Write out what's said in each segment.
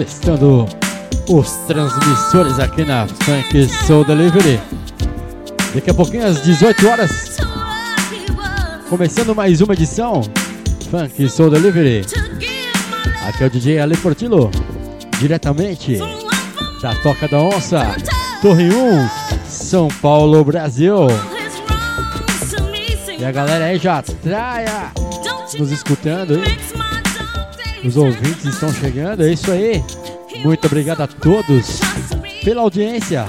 testando os transmissores aqui na Funk Soul Delivery. Daqui a pouquinho, às 18 horas, começando mais uma edição Funk Soul Delivery. Aqui é o DJ Ale Portillo, diretamente da Toca da Onça, Torre 1, São Paulo, Brasil. E a galera aí já traia nos escutando, hein? Os ouvintes estão chegando, é isso aí. Muito obrigado a todos pela audiência.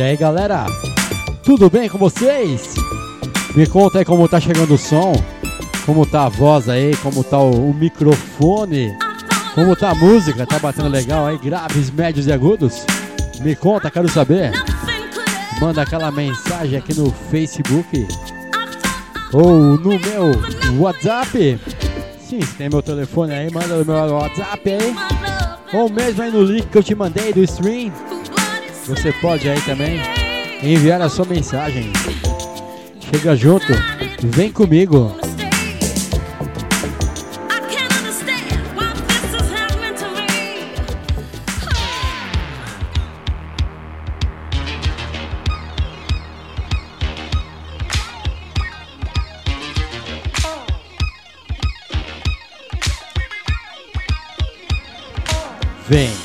E aí galera, tudo bem com vocês? Me conta aí como tá chegando o som, como tá a voz aí, como tá o, o microfone, como tá a música, tá batendo legal aí, graves, médios e agudos? Me conta, quero saber. Manda aquela mensagem aqui no Facebook ou no meu WhatsApp. Sim, tem meu telefone aí, manda no meu WhatsApp aí. Ou mesmo aí no link que eu te mandei do stream. Você pode aí também enviar a sua mensagem. Chega junto, vem comigo. Vem.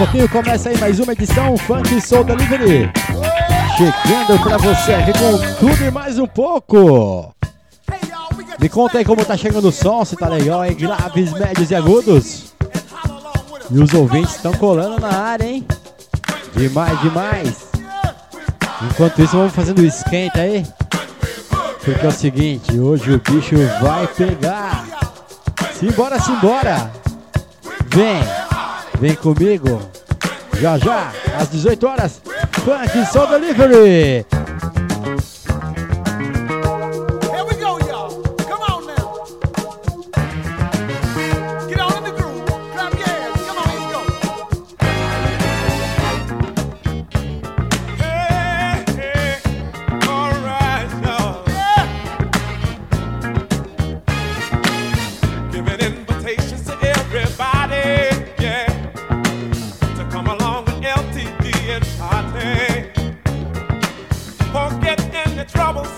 Pouquinho começa aí mais uma edição Funk Soul Delivery. Chegando pra você aqui com tudo e mais um pouco. Me conta aí como tá chegando o som, se tá legal em graves, médios e agudos. E os ouvintes estão colando na área, hein? Demais, demais. Enquanto isso, vamos fazendo esquenta aí. Porque é o seguinte, hoje o bicho vai pegar. Simbora, simbora. Vem, vem comigo. Já já, às 18 horas, Funk Soul Delivery. trouble.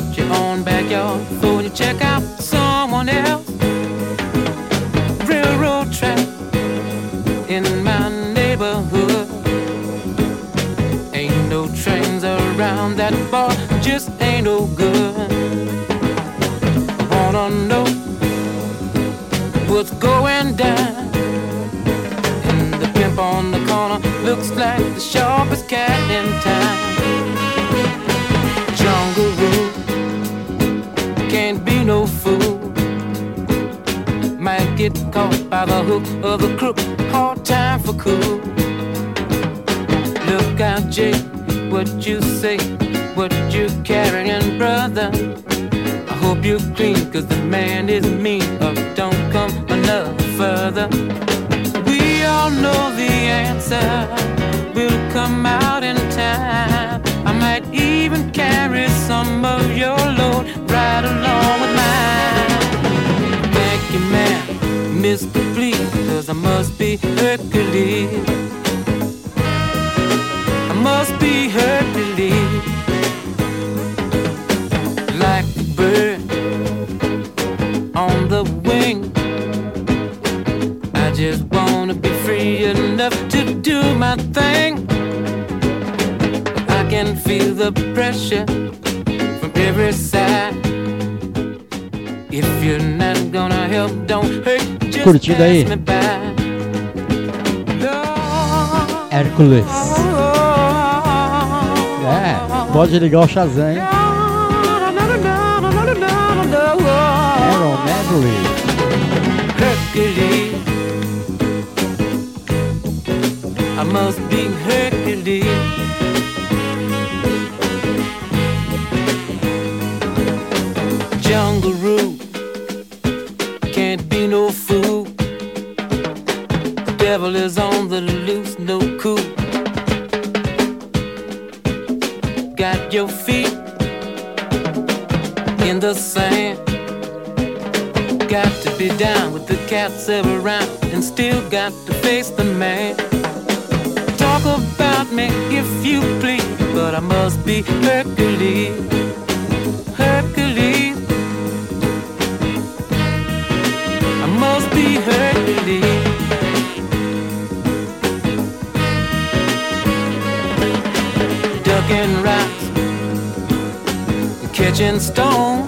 Check out your own backyard before you check out someone else. Railroad track in my neighborhood. Ain't no trains around that bar, just ain't no good. Wanna know what's going down. And the pimp on the corner looks like the sharpest cat in town. Caught by the hook of the crook. Hard time for cool. Look out, Jake, what you say, what you carrying, brother. I hope you're clean, cause the man is mean. Or don't come another further. We all know the answer will come out in time. I might even carry some of your load right along Mr. Please, cause I must be Hercules. I must be Hercules. Like a bird on the wing. I just wanna be free enough to do my thing. I can feel the pressure Curtindo aí. Hércules. É, pode ligar o Shazam, hein? Aaron Medley. Hercules. I must be in the sand. Got to be down with the cats around and still got to face the man. Talk about me if you please, but I must be Hercules. Catching stone.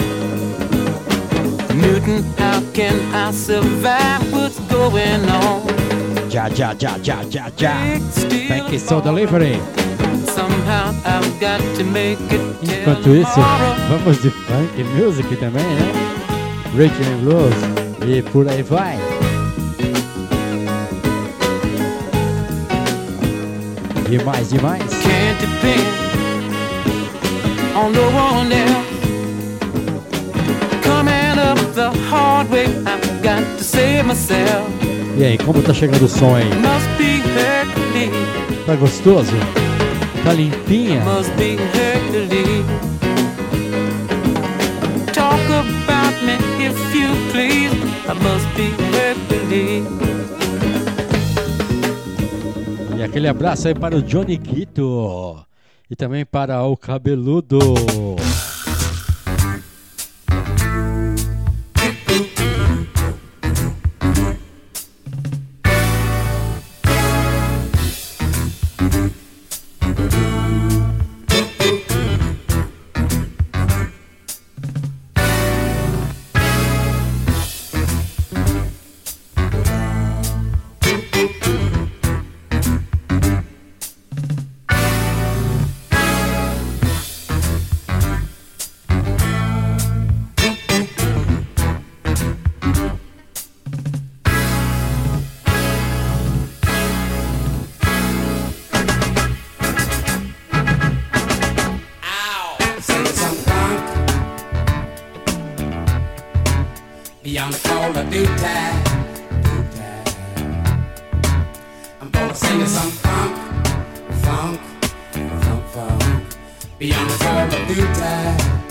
Newton, how can I survive what's going on? Já, já, já, já. Big steel Thank you so delivery. Somehow I've got to make it Enquanto isso, vamos de funk music também, né? Rhythm and Blues e por aí vai. Demais, demais. Can't depend on no one else. E aí, como tá chegando o som aí? Must be Hercules, Tá gostoso? Tá limpinha? must be Hercules. Talk about me if you please. I must be Hercules. E aquele abraço aí para o Johnny Quito. E também para o Cabeludo. Beyond the call of duty. I'm gonna sing you some funk, funk, funk, funk beyond the call of duty.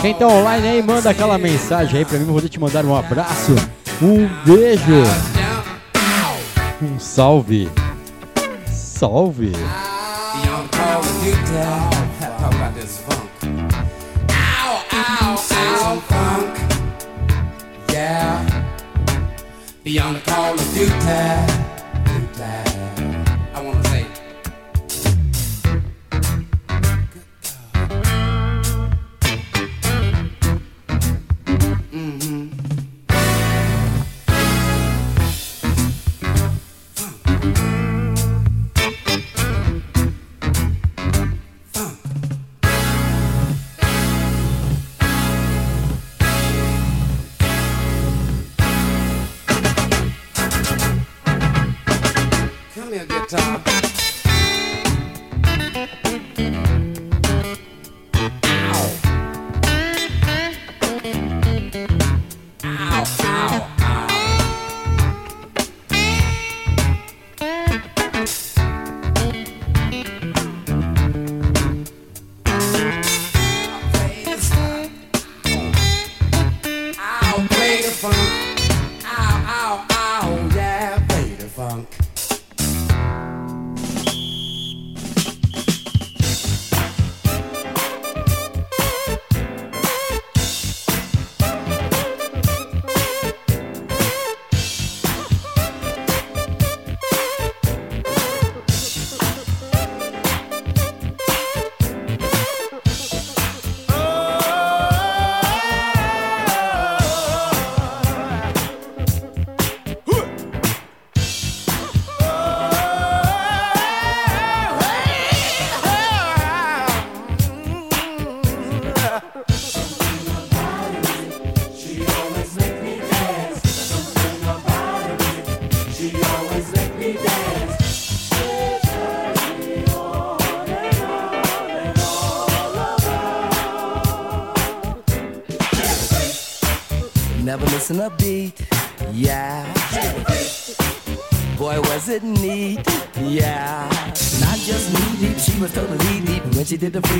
Quem tá online aí, manda aquela mensagem aí pra mim. Vou te mandar um abraço, um beijo, um salve. Salve. Beyond the call of duty. the free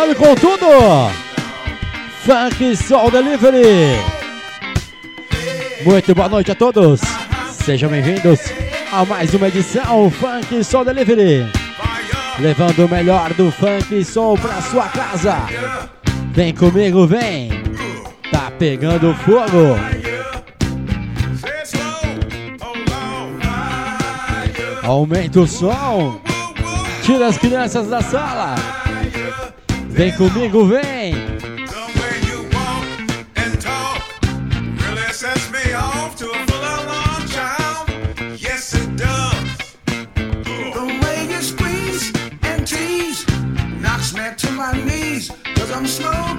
19 com tudo. Funk Soul Delivery. Muito boa noite a todos. Sejam bem-vindos a mais uma edição Funk Soul Delivery. Levando o melhor do funk soul pra sua casa. Vem comigo, vem. Tá pegando fogo. Aumenta o som. Tira as crianças da sala. Vem comigo, vem! The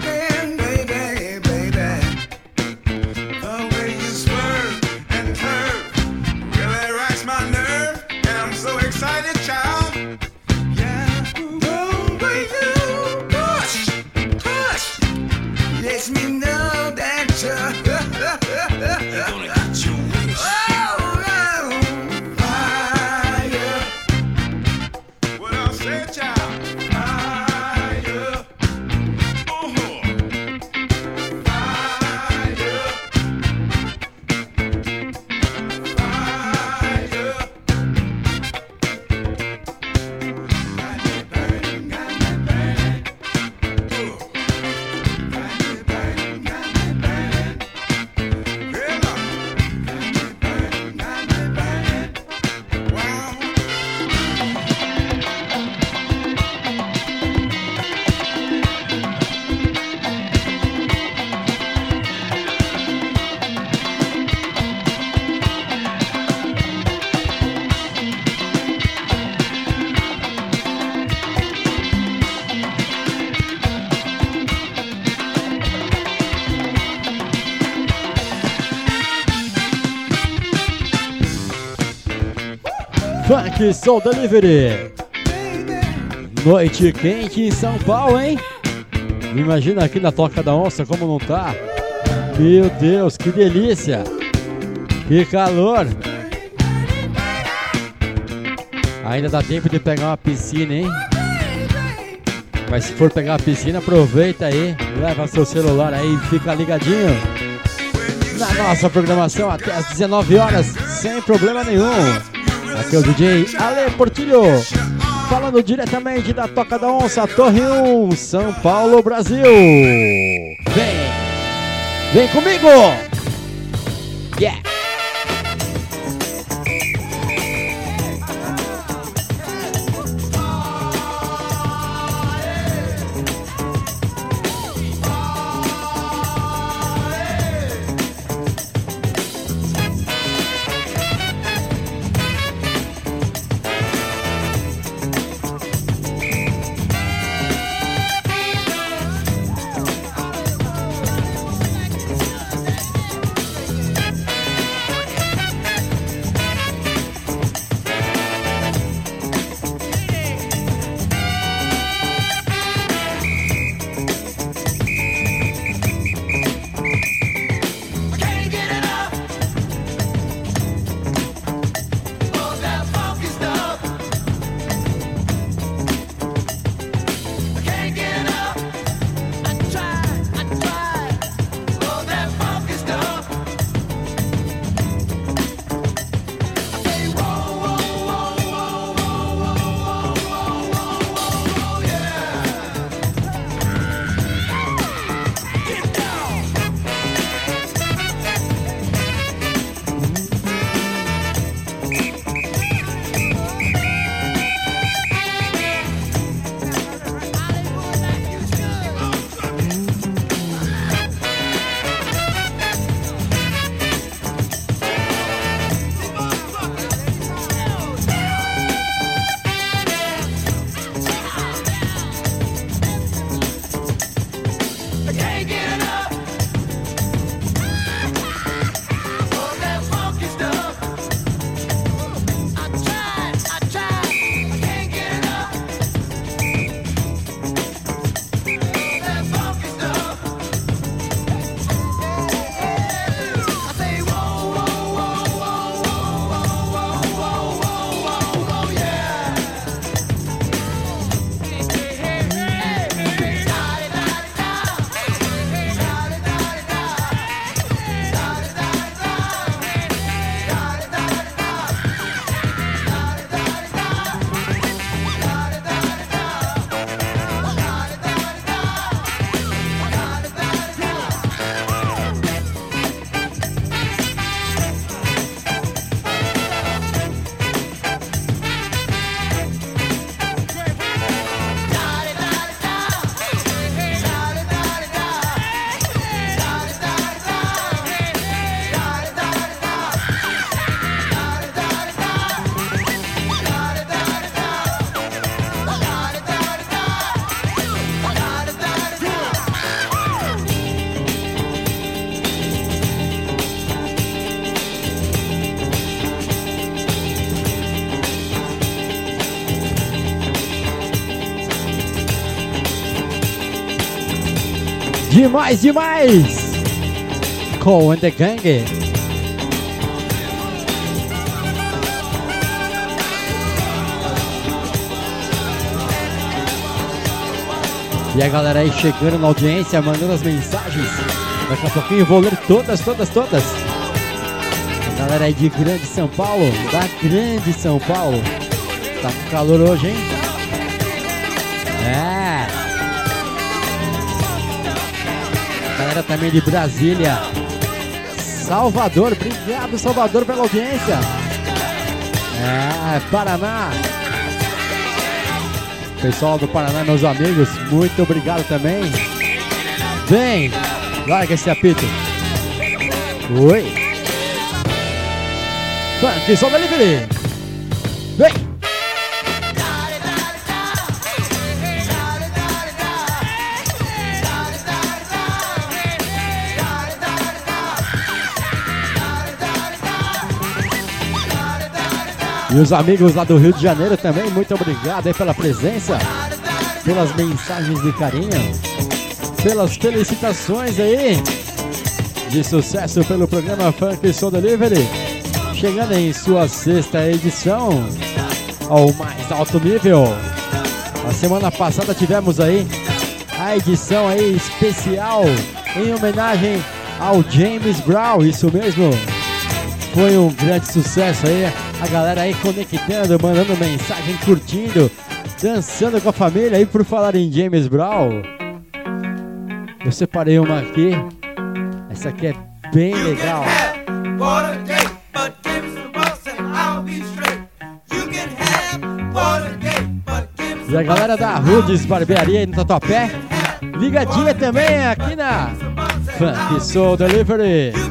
way Funk Soul Delivery. Noite quente em São Paulo, hein? Imagina aqui na Toca da Onça como não tá. Meu Deus, que delícia! Que calor! Ainda dá tempo de pegar uma piscina, hein? Mas se for pegar uma piscina, aproveita aí, leva seu celular aí e fica ligadinho na nossa programação até as 19 horas, sem problema nenhum. Aqui é o DJ Ale Portilho, falando diretamente da Toca da Onça, Torre 1, São Paulo, Brasil. Vem, vem comigo! Yeah! Demais, demais! Cole and the Gang. E a galera aí chegando na audiência, mandando as mensagens. Daqui a pouquinho eu vou ler todas, todas, todas. A galera aí de Grande São Paulo, da Grande São Paulo. Tá com calor hoje, hein? É. Galera também de Brasília. Salvador, obrigado Salvador pela audiência. É, Paraná. Pessoal do Paraná, meus amigos, muito obrigado também. Vem, larga esse apito. Oi. Funk, só delivery. E os amigos lá do Rio de Janeiro também, muito obrigado aí pela presença, pelas mensagens de carinho, pelas felicitações aí de sucesso pelo programa Funk Soul Delivery, chegando em sua sexta edição ao mais alto nível. A semana passada tivemos aí a edição aí especial em homenagem ao James Brown, isso mesmo. Foi um grande sucesso aí. A galera aí conectando, mandando mensagem, curtindo, dançando com a família. E por falar em James Brown, eu separei uma aqui. Essa aqui é bem legal. E a galera da Rudes Barbearia aí no Tatuapé, ligadinha também aqui na Funk Soul Delivery.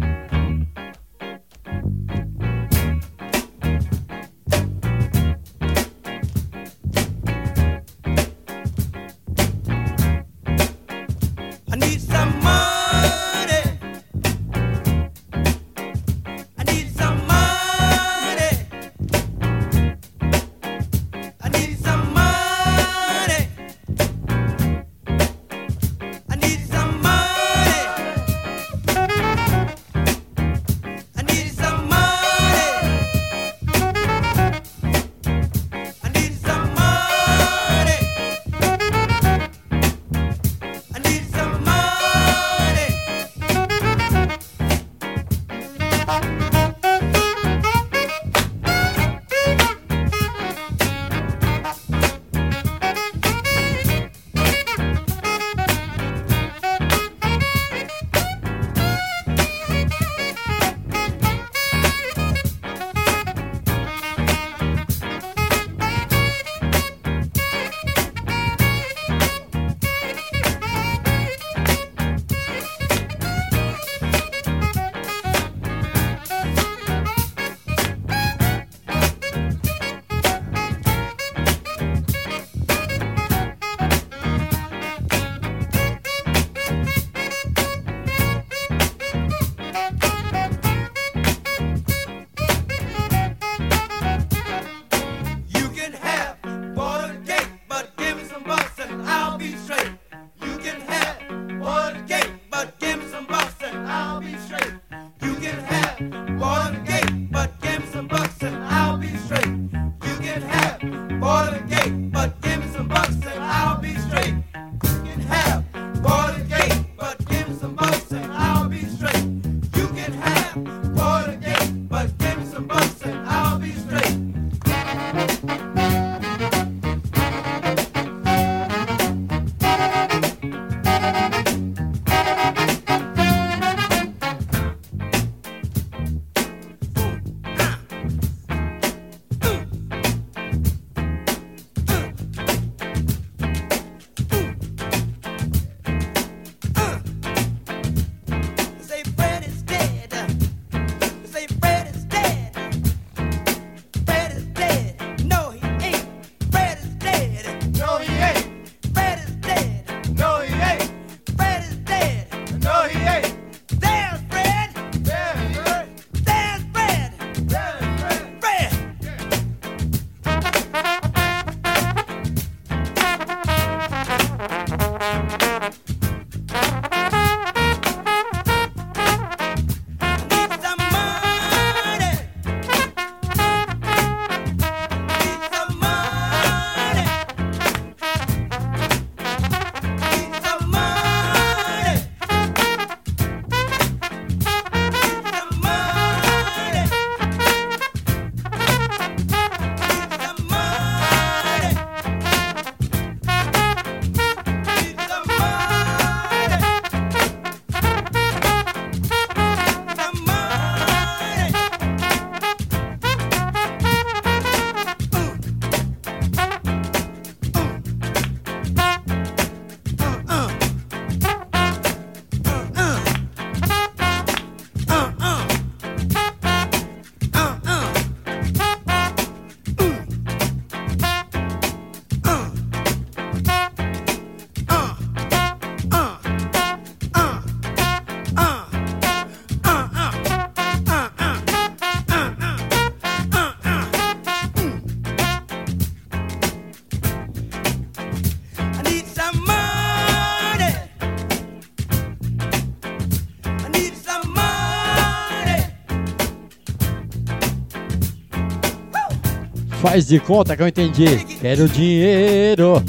Faz de conta que eu entendi. Quero dinheiro.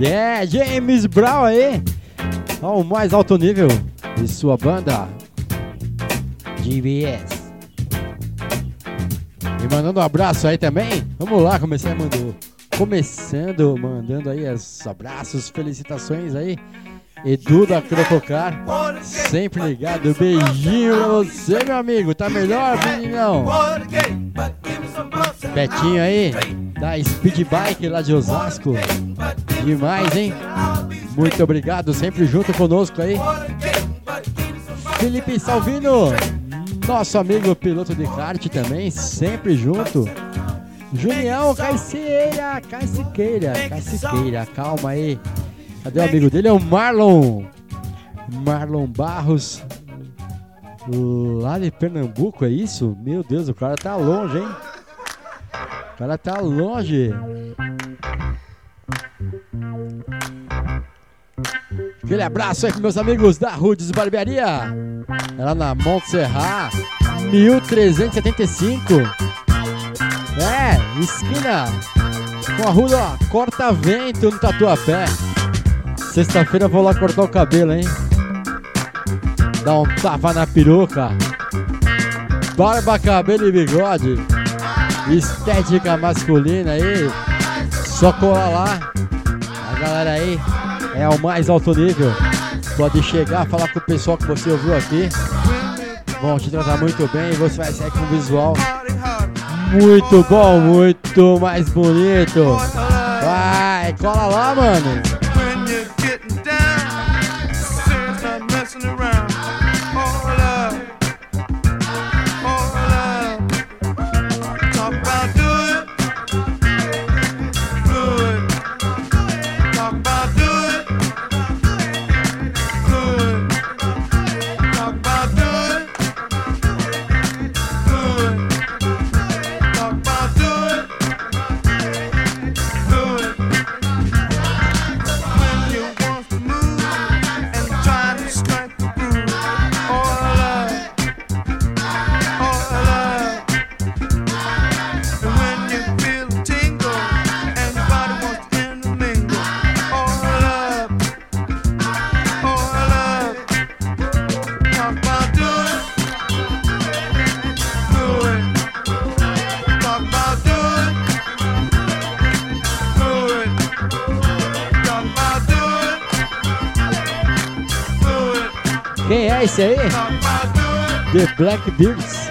Yeah, James Brown aí. Ao mais alto nível de sua banda. GBS. E mandando um abraço aí também. Vamos lá, começar mandando. Começando, mandando aí os abraços, felicitações aí. Edu da Crococar, sempre ligado. Beijinho pra você, meu amigo. Tá melhor, meninão? Betinho aí, da Speed Bike lá de Osasco. Demais, hein? Muito obrigado, sempre junto conosco aí. Felipe Salvino, nosso amigo piloto de kart também, sempre junto. Julião Caiceira, Caiciqueira, Caiciqueira, calma aí. Cadê o amigo dele? É o Marlon. Marlon Barros. Lá de Pernambuco, é isso? Meu Deus, o cara tá longe, hein? Cara tá longe. Aquele abraço aí para meus amigos da Rudes Barbearia. Ela na Montserrat, 1375. É, esquina com a rua Corta Vento no Tatuapé. Sexta-feira vou lá cortar o cabelo, hein? Dar um tapa na peruca. Barba, cabelo e bigode. Estética masculina aí. Só colar lá. A galera aí é ao mais alto nível. Pode chegar, falar com o pessoal que você ouviu aqui. Vão te tratar muito bem e você vai sair com um visual muito bom, muito mais bonito. Vai, cola lá, mano. Esse aí? The Blackbeards.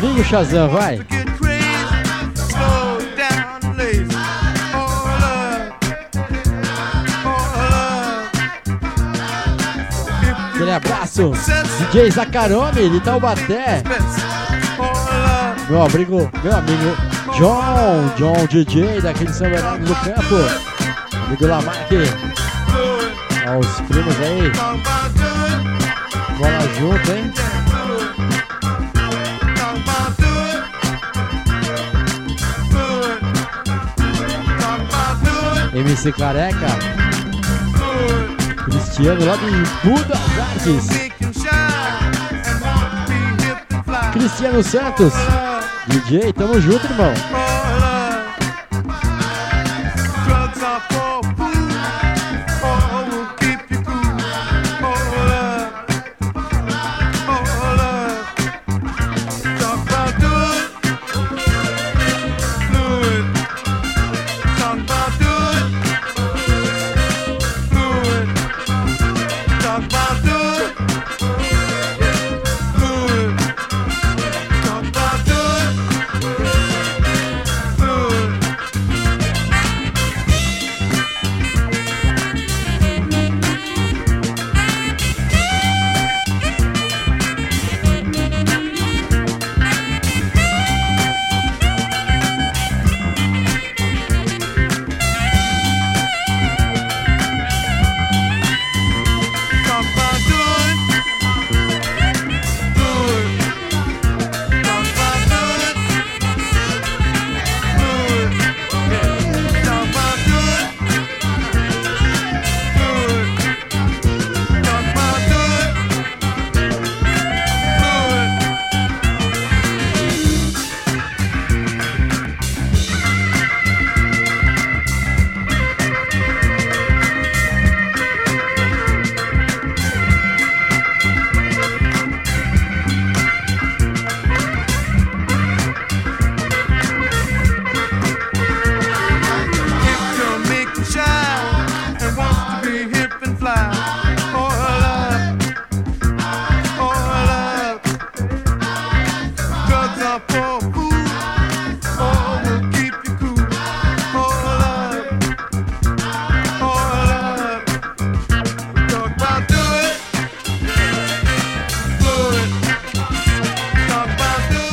Liga o Shazam, vai. Aquele abraço. DJ Zacarone de Taubaté. Meu amigo, meu amigo John, John DJ daqui de São Bernardo do Campo. Amigo Lamarck, it. aos primos aí, bola junto, hein? MC Careca. Cristiano lá de Budas Artes. Cristiano Santos, DJ, tamo junto, irmão.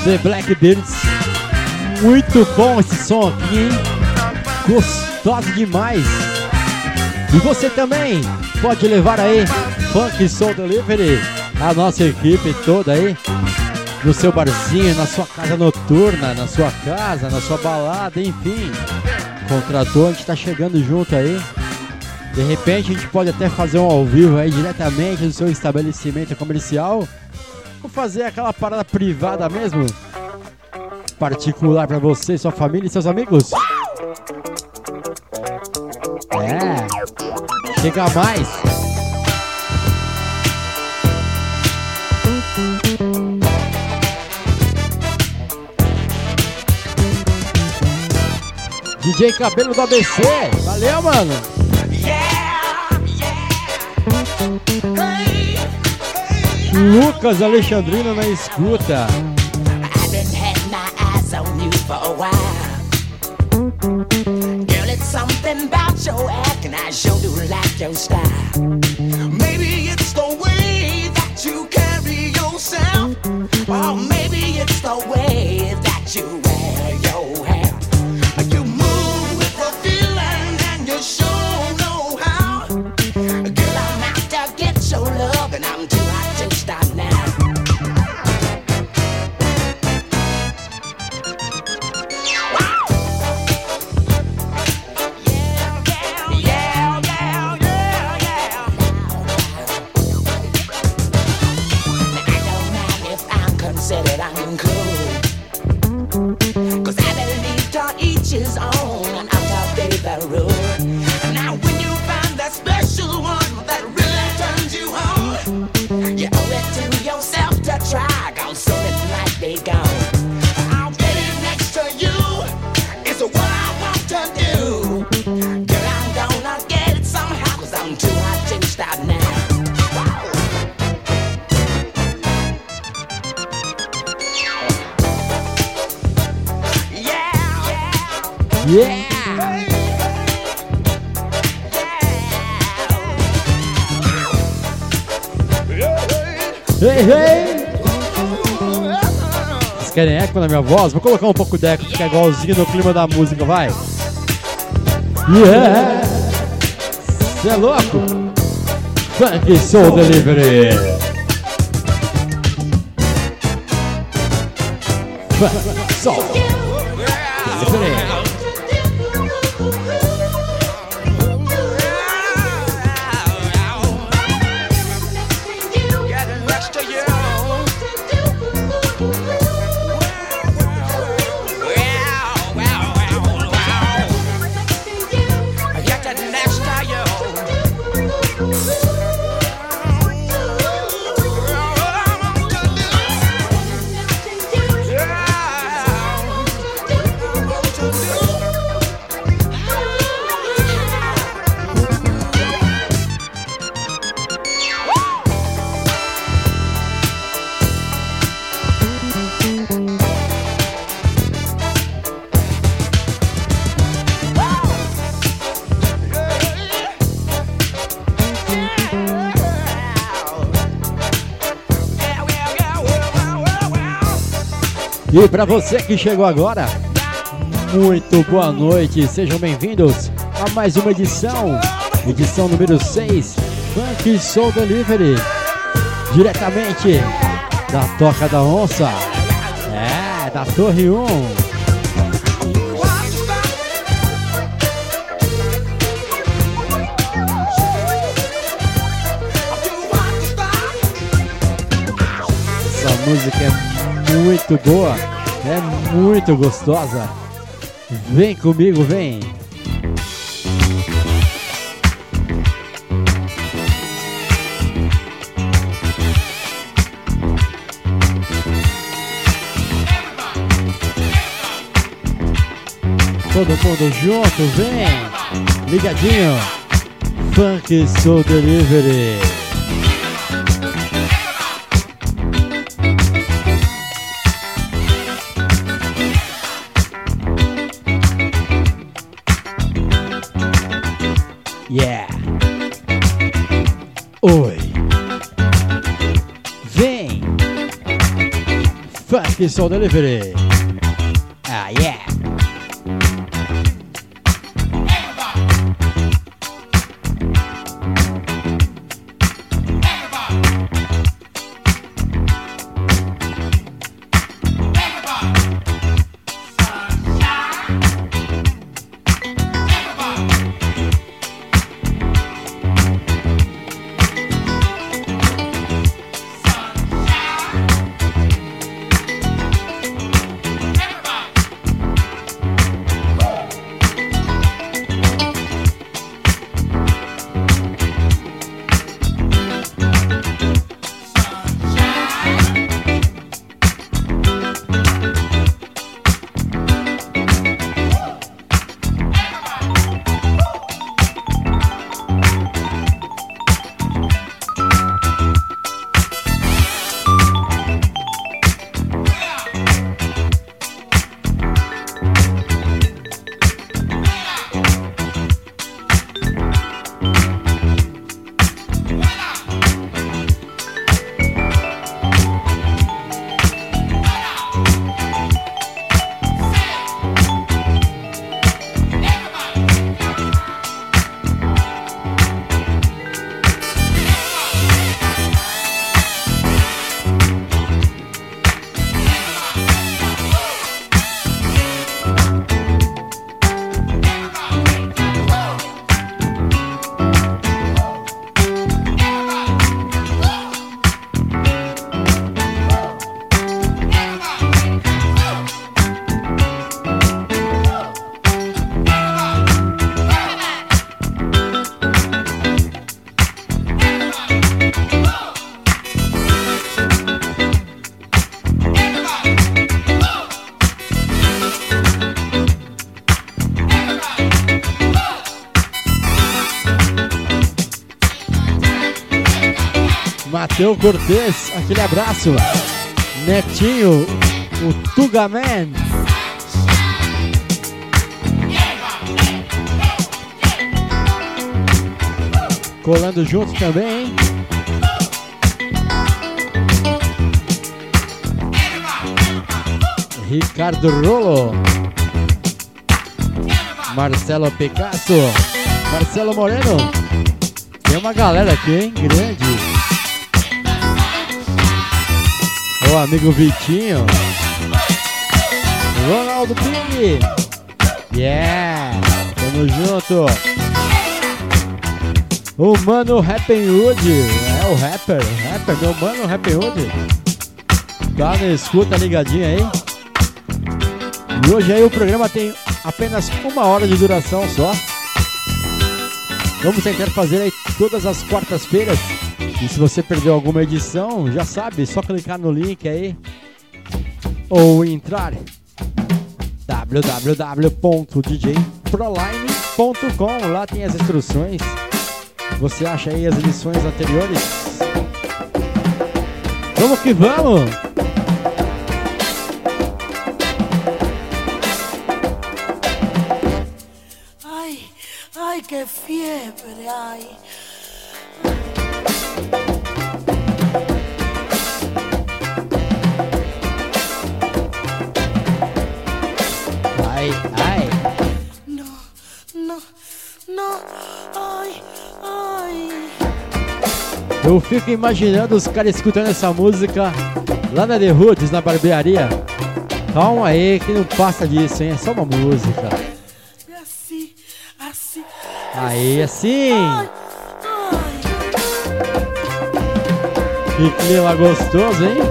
The Blackbirds. Muito bom esse som aqui, hein? Gostoso demais. E você também pode levar aí Funk Soul Delivery, a nossa equipe toda aí, no seu barzinho, na sua casa noturna, na sua casa, na sua balada, enfim. Contratou, a gente tá chegando junto aí. De repente a gente pode até fazer um ao vivo aí diretamente do seu estabelecimento comercial. Fazer aquela parada privada mesmo. Particular pra você, sua família e seus amigos. É. Chega mais. DJ Cabelo do ABC. Valeu, mano. Lucas Alexandrino na escuta. Minha voz? Vou colocar um pouco de eco, ficar igualzinho no clima da música, vai! Yeah! Cê é louco? Funk Soul Delivery! Funk Soul Delivery! E para você que chegou agora, muito boa noite, sejam bem-vindos a mais uma edição, edição número 6, Funk Soul Delivery, diretamente da Toca da Onça, é, da Torre 1. Essa música é muito boa, é muito gostosa. Vem comigo, vem. Todo mundo junto, vem. Ligadinho. Funk Soul Delivery. Soul Delivery. Mateu Cortez, aquele abraço. Netinho, o Tugaman. Colando junto também, hein? Ricardo Rolo. Marcelo Picasso. Marcelo Moreno. Tem uma galera aqui, hein? Grande. O amigo Vitinho. Ronaldo Ping. Yeah. Tamo junto. O mano Rappenwood. É o rapper. Rapper, meu mano Rappenwood. Tá na escuta ligadinho aí. E hoje aí o programa tem apenas uma hora de duração só. Vamos tentar fazer aí todas as quartas-feiras. E se você perdeu alguma edição, já sabe, só clicar no link aí ou entrar www.djproline.com. Lá tem as instruções. Você acha aí as edições anteriores? Vamos que vamos! Ay, ay, qué fiebre, ay. Ai, ai. No, no, no, ay, ay. Eu fico imaginando os caras escutando essa música lá na The Roots, na barbearia. Calma aí, que não passa disso, hein? É só uma música. Así, así. Aí, assim. Ay, Que clima gostoso, hein?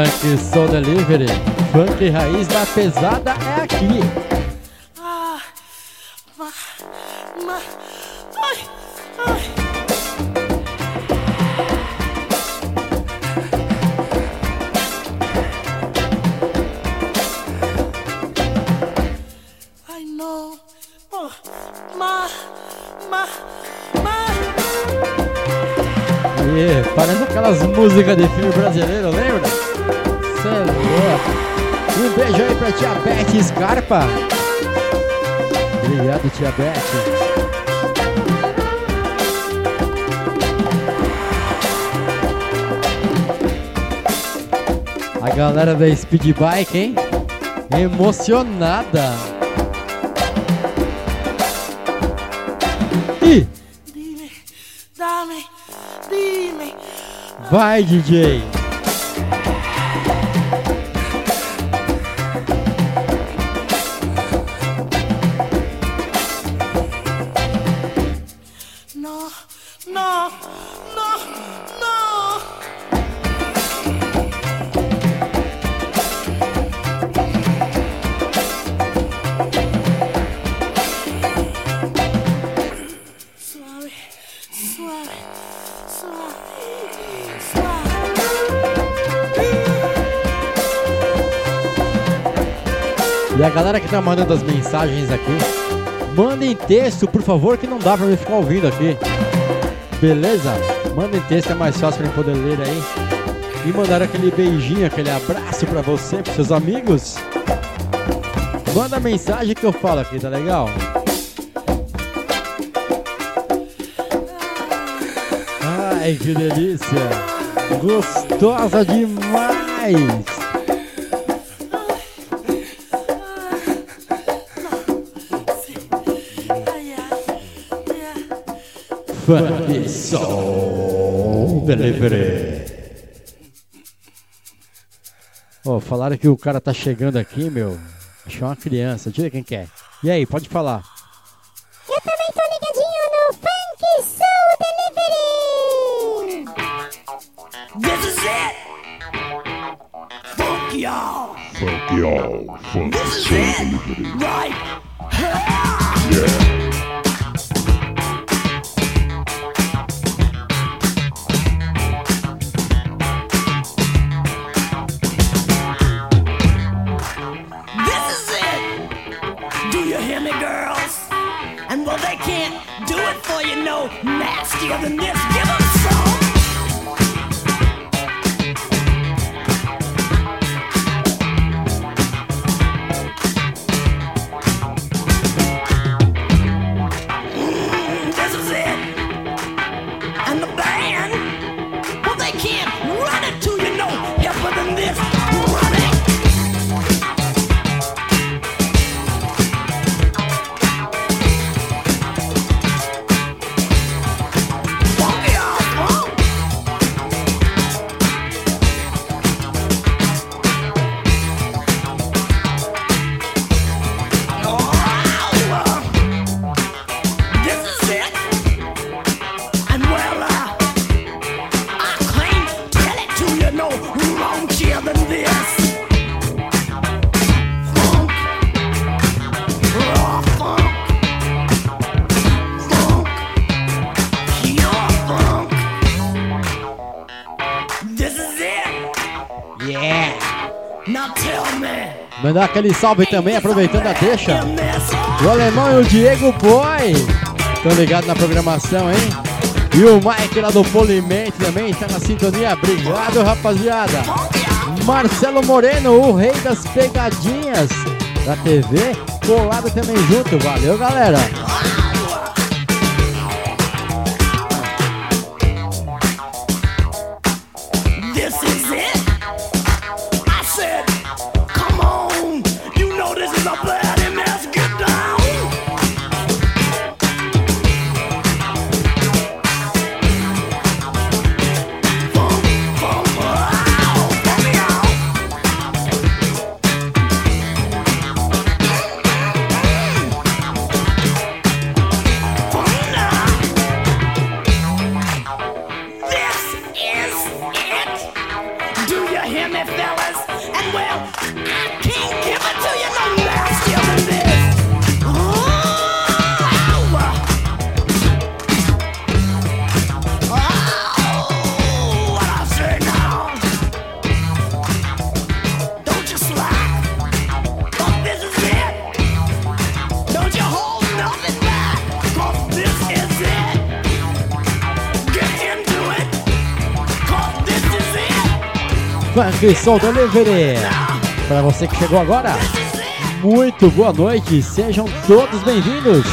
Funk Soul Delivery, funk raiz da pesada é aqui. Ah, ma, ma, ai, ai. Oh, Parece aquelas músicas de filme brasileiro, lembra? Pra tia Beth Scarpa. Obrigado, tia Beth. A galera da Speed Bike, hein? Emocionada. Ih, Dime, dame, dime. vai DJ. Mandando as mensagens aqui, mandem texto, por favor, que não dá pra me ficar ouvindo aqui. Beleza? Mandem texto, é mais fácil pra eu poder ler aí. E mandar aquele beijinho, aquele abraço pra você, pros seus amigos. Manda mensagem que eu falo aqui, tá legal? Ai, que delícia! Gostosa demais! Funk Soul Delivery. Ó, falaram que o cara tá chegando aqui, meu. Achou uma criança. Ver quem que é. E aí, pode falar. Eu também tô ligadinho no Funk Soul Delivery! This is it. Funk y'all. Funk y'all, funk This is soul it. delivery. Right. Yeah. For you no nastier than this. Give them Mandar aquele salve também, aproveitando a deixa. O alemão e o Diego Boy. Estão ligados na programação, hein? E o Mike lá do Polimento também está na sintonia. Obrigado, rapaziada. Marcelo Moreno, o rei das pegadinhas da TV, colado também junto. Valeu, galera. Funk Soul Delivery. Para você que chegou agora, muito boa noite, sejam todos bem-vindos.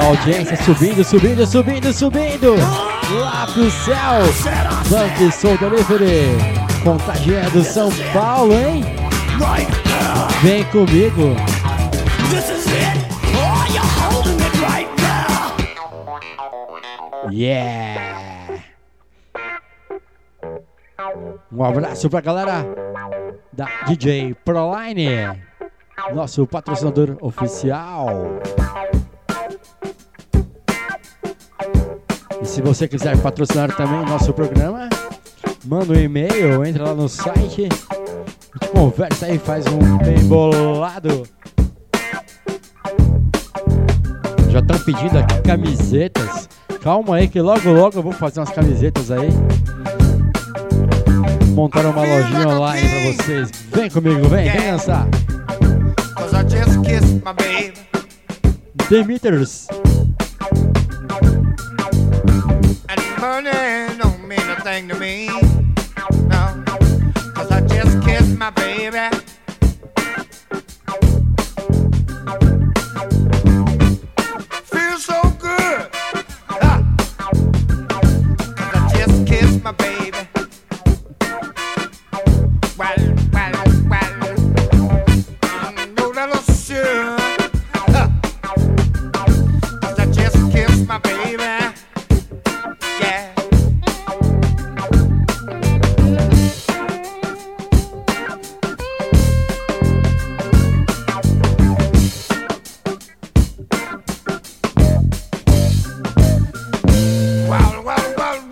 A audiência subindo, subindo, subindo, subindo. Lá pro céu. Funk Soul Delivery. Contagiando São Paulo, hein? Vem comigo. Yeah! Um abraço pra galera da DJ Proline, nosso patrocinador oficial. E se você quiser patrocinar também o nosso programa, manda um e-mail, entra lá no site, conversa aí, faz um bem bolado. Já estão pedindo aqui camisetas. Calma aí que logo logo eu vou fazer umas camisetas aí montar uma lojinha online pra vocês. Vem comigo, vem, vem dançar. Demeters. my baby.